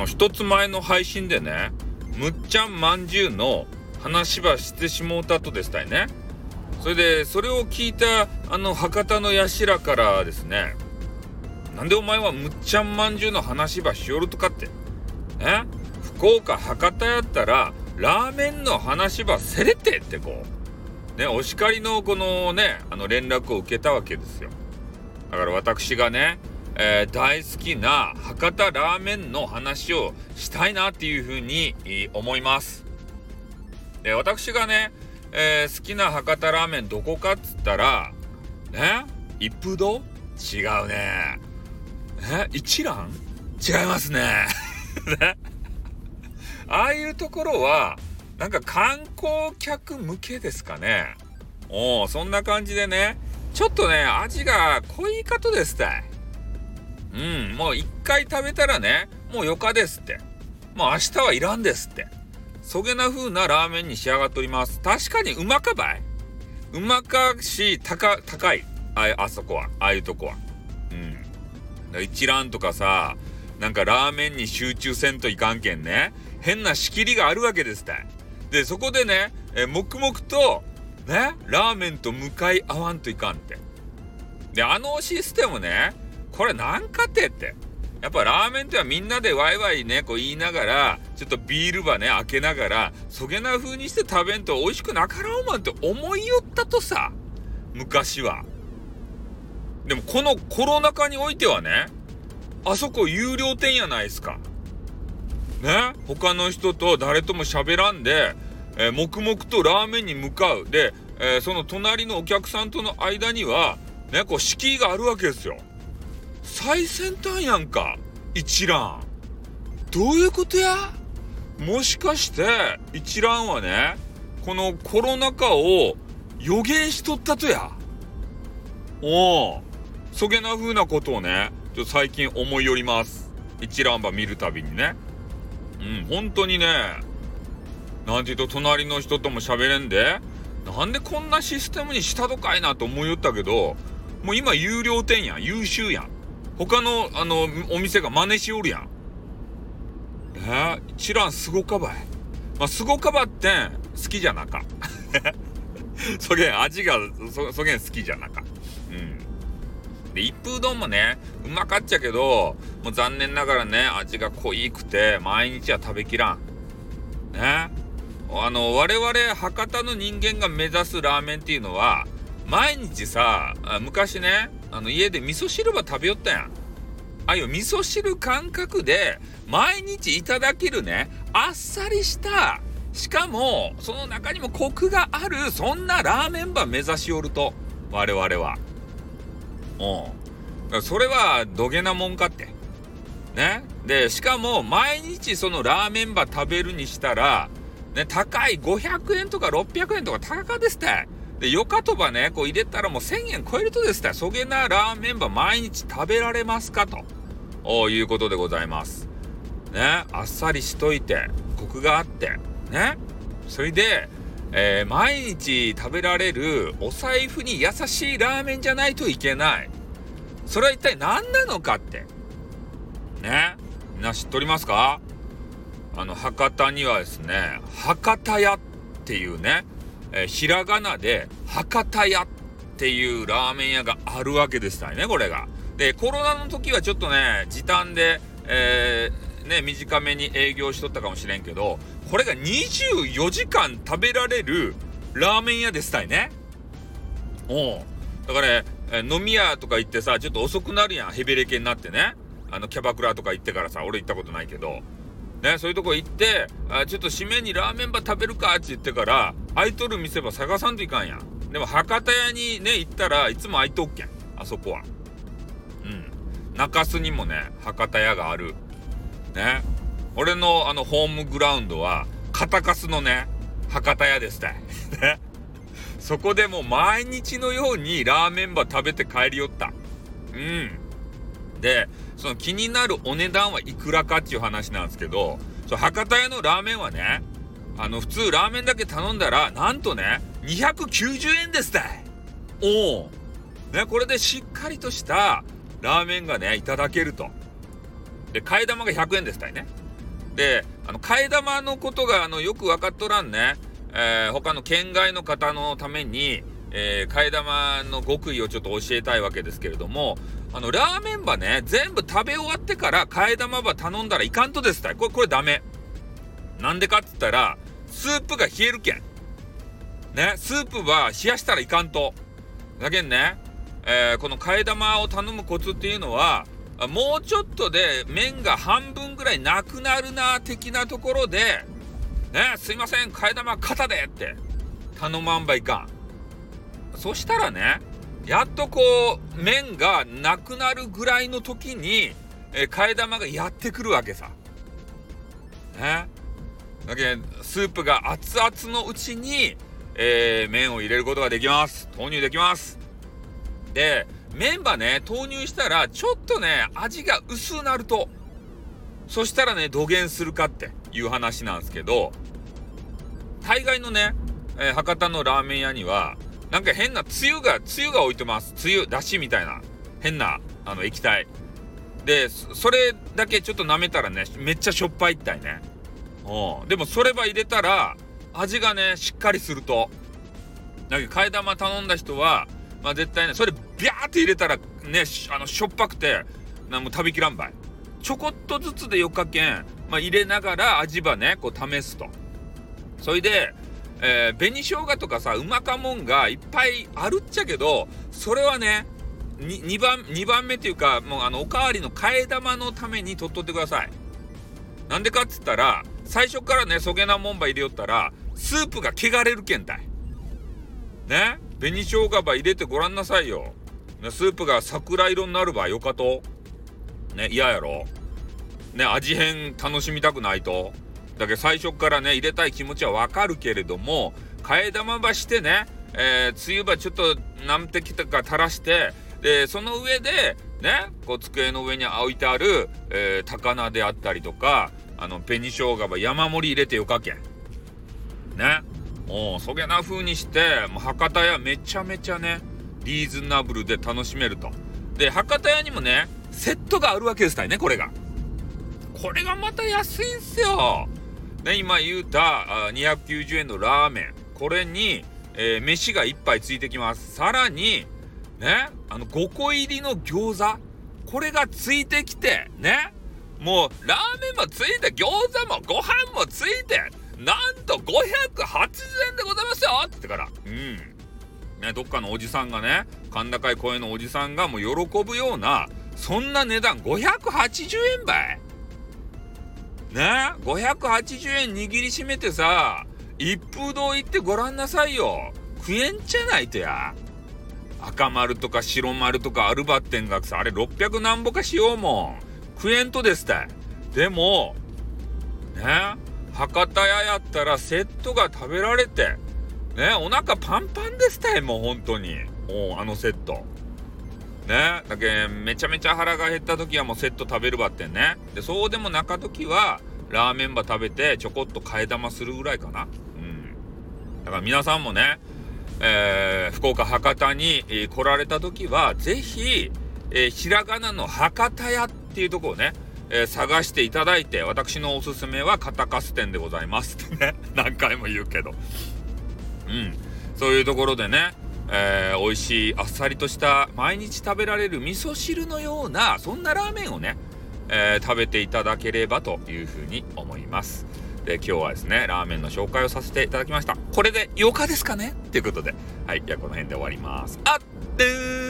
の一つ前の配信でねむっちゃんまんじゅうの話はしてしもうたとですたいね。それでそれを聞いたあの博多のやしらからですねなんでお前はむっちゃんまんじゅうの話ばしよるとかって？え？福岡博多やったらラーメンの話ばせれてってこう。ねお叱りのこのねあの連絡を受けたわけですよ。だから私がねえー、大好きな博多ラーメンの話をしたいなっていうふうに思います。で私がね、えー、好きな博多ラーメンどこかっつったらね一風堂？違うね。え一蘭？違いますね。ね。ああいうところはなんか観光客向けですかね。おそんな感じでねちょっとね味が濃いかとですたいうん、もう一回食べたらね、もうよかですって。もう明日はいらんですって。そげな風なラーメンに仕上がっております。確かにうまかばいうまかし、高、高い。ああそこは。ああいうとこは。うん。一蘭とかさ、なんかラーメンに集中せんといかんけんね。変な仕切りがあるわけですたい。で、そこでね、え黙々と、ね、ラーメンと向かい合わんといかんって。で、あのシステムね、これなんかてって。やっぱラーメンってはみんなでワイワイね、こう言いながら、ちょっとビールばね、開けながら、そげな風にして食べんと美味しくなかろうまんって思いよったとさ。昔は。でもこのコロナ禍においてはね、あそこ有料店やないですか。ね？他の人と誰とも喋らんで、えー、黙々とラーメンに向かう。で、えー、その隣のお客さんとの間には、ね、こう敷居があるわけですよ。最先端やんか一覧どういうことや？もしかして一覧はねこのコロナ禍を予言しとったとや。おおそげな風なことをねちょ最近思いよります。一覧ば見るたびにね。うん本当にねなんて言うと隣の人とも喋れんでなんでこんなシステムにしたとかいなと思いよったけどもう今有料店やん優秀やん。他の、あの、お店が真似しおるやん。え？ー、一蘭すごかばい。まあ、すごかばってん、好きじゃなか。そげん、味が、そ、そげん好きじゃなか。うん。で、一風丼もね、うまかっちゃけど、もう残念ながらね、味が濃いくて、毎日は食べきらん。ね？あの、我々博多の人間が目指すラーメンっていうのは、毎日さ、昔ね、あの家で味噌汁ば食べよったやん。あいよ、味噌汁感覚で毎日いただけるね、あっさりした、しかも、その中にもコクがある、そんなラーメンば目指しおると、我々は。うん。それは、どげなもんかって。ね。で、しかも、毎日そのラーメンば食べるにしたら、ね、高い500円とか600円とか高かですって。で、よかとばね、こう入れたらもう1000円超えるとですね、そげなラーメンば毎日食べられますかということでございます。ね、あっさりしといて、コクがあって、ね。それで、えー、毎日食べられるお財布に優しいラーメンじゃないといけない。それは一体何なのかって。ね。みんな知っておりますか？あの、博多にはですね、博多屋っていうね、えー、ひらがなで博多屋っていうラーメン屋があるわけですたいね、これが。で、コロナの時はちょっとね、時短で、えー、ね、短めに営業しとったかもしれんけど、これが24時間食べられるラーメン屋ですたいね。おうだからね、え飲み屋とか行ってさ、ちょっと遅くなるやん、ヘベレケになってね。あの、キャバクラとか行ってからさ、俺行ったことないけど。ね、そういうとこ行って、あちょっと締めにラーメンば食べるかって言ってから、空いとる店ば探さんといかんやん。でも博多屋にね、行ったらいつも空いとっけん。あそこは。うん。中洲にもね、博多屋がある。ね。俺のあのホームグラウンドは、片カスのね、博多屋ですた。ね。そこでもう毎日のようにラーメンば食べて帰りよった。うん。で、その気になるお値段はいくらかっていう話なんですけど、そ博多屋のラーメンはね、あの、普通ラーメンだけ頼んだら、なんとね、290円ですたい。おお。ね、これでしっかりとしたラーメンがね、いただけると。で、替え玉が100円ですたいね。で、あの、替え玉のことが、あの、よく分かっとらんね。えー、他の県外の方のために、えー、替え玉の極意をちょっと教えたいわけですけれども、あの、ラーメンばね、全部食べ終わってから替え玉ば頼んだらいかんとですたい。これ、これダメ。なんでかっつったら、スープが冷えるけん。ね、スープは冷やしたらいかんと。だけんね、えー、この替え玉を頼むコツっていうのは、もうちょっとで麺が半分ぐらいなくなるな、的なところで、ね、すいません、替え玉肩でって頼まんばいかん。そしたらね、やっとこう、麺がなくなるぐらいの時に、え、替え玉がやってくるわけさ。ね。だけスープが熱々のうちに、えー、麺を入れることができます。投入できます。で、メンバーね、投入したら、ちょっとね、味が薄くなると。そしたらね、土下するかっていう話なんですけど、大概のね、えー、博多のラーメン屋には、なんか変なつゆが、つゆが置いてます。つゆ、だしみたいな、変な、あの、液体。で、それだけちょっと舐めたらね、めっちゃしょっぱいったいね。うん。でもそれば入れたら、味がね、しっかりすると。だけど、替え玉頼んだ人は、まあ絶対ね、それビャーって入れたらね、あの、しょっぱくて、なも食べきらんばい。ちょこっとずつでよかけん、まあ入れながら味ばね、こう試すと。それで、えー、紅生姜とかさ、うまかもんがいっぱいあるっちゃけど、それはね、2番、2番目っていうか、もうあの、おかわりの替え玉のために取っとってください。なんでかっつったら、最初からね、そげなもんば入れよったら、スープが汚れるけんたい。ね？紅生姜ば入れてごらんなさいよ。ね、スープが桜色になるばよかと。ね、嫌やろ。ね、味変楽しみたくないと。だけど最初からね、入れたい気持ちはわかるけれども、替え玉ばしてね、えー、つゆばちょっと何滴とか垂らして、で、その上で、ね、こう机の上に置いてある、えー、高菜であったりとか、あの、紅生姜ば山盛り入れてよかけん。ね。おそげな風にして、もう博多屋めちゃめちゃね、リーズナブルで楽しめると。で、博多屋にもね、セットがあるわけですたいね、これが。これがまた安いんすよ。ね、今言うたあ290円のラーメン。これに、えー、飯が1杯ついてきます。さらに、ね、あの、5個入りの餃子。これがついてきて、ね。もう、ラーメンもついて、餃子もご飯もついて、なんと580円でございますよって言ってから。うん。ね、どっかのおじさんがね、甲高い声のおじさんがもう喜ぶような、そんな値段580円ばい。ね580円握りしめてさ、一風堂行ってごらんなさいよ。食えんじゃないとや。赤丸とか白丸とかアルバッテンがさ、あれ600なんぼかしようもん。食えんとですたい。でも、ね博多屋やったらセットが食べられて、ね、お腹パンパンですたい、もう本当に。もうあのセット。ね、だけめちゃめちゃ腹が減った時はもうセット食べるばってんね。で、そうでもなか時は、ラーメンば食べてちょこっと替え玉するぐらいかな。うん。だから皆さんもね、えー、福岡博多に、え、来られた時は、ぜひ、えー、ひらがなの博多屋っていうとこをね、えー、探していただいて、私のおすすめはカタカス店でございますってね、何回も言うけど。うん。そういうところでね、えー、美味しいあっさりとした毎日食べられる味噌汁のような、そんなラーメンをね、えー、食べていただければというふうに思います。で、今日はですね、ラーメンの紹介をさせていただきました。これで8日ですかね？ということで、はい、じゃあこの辺で終わります。あっ、ー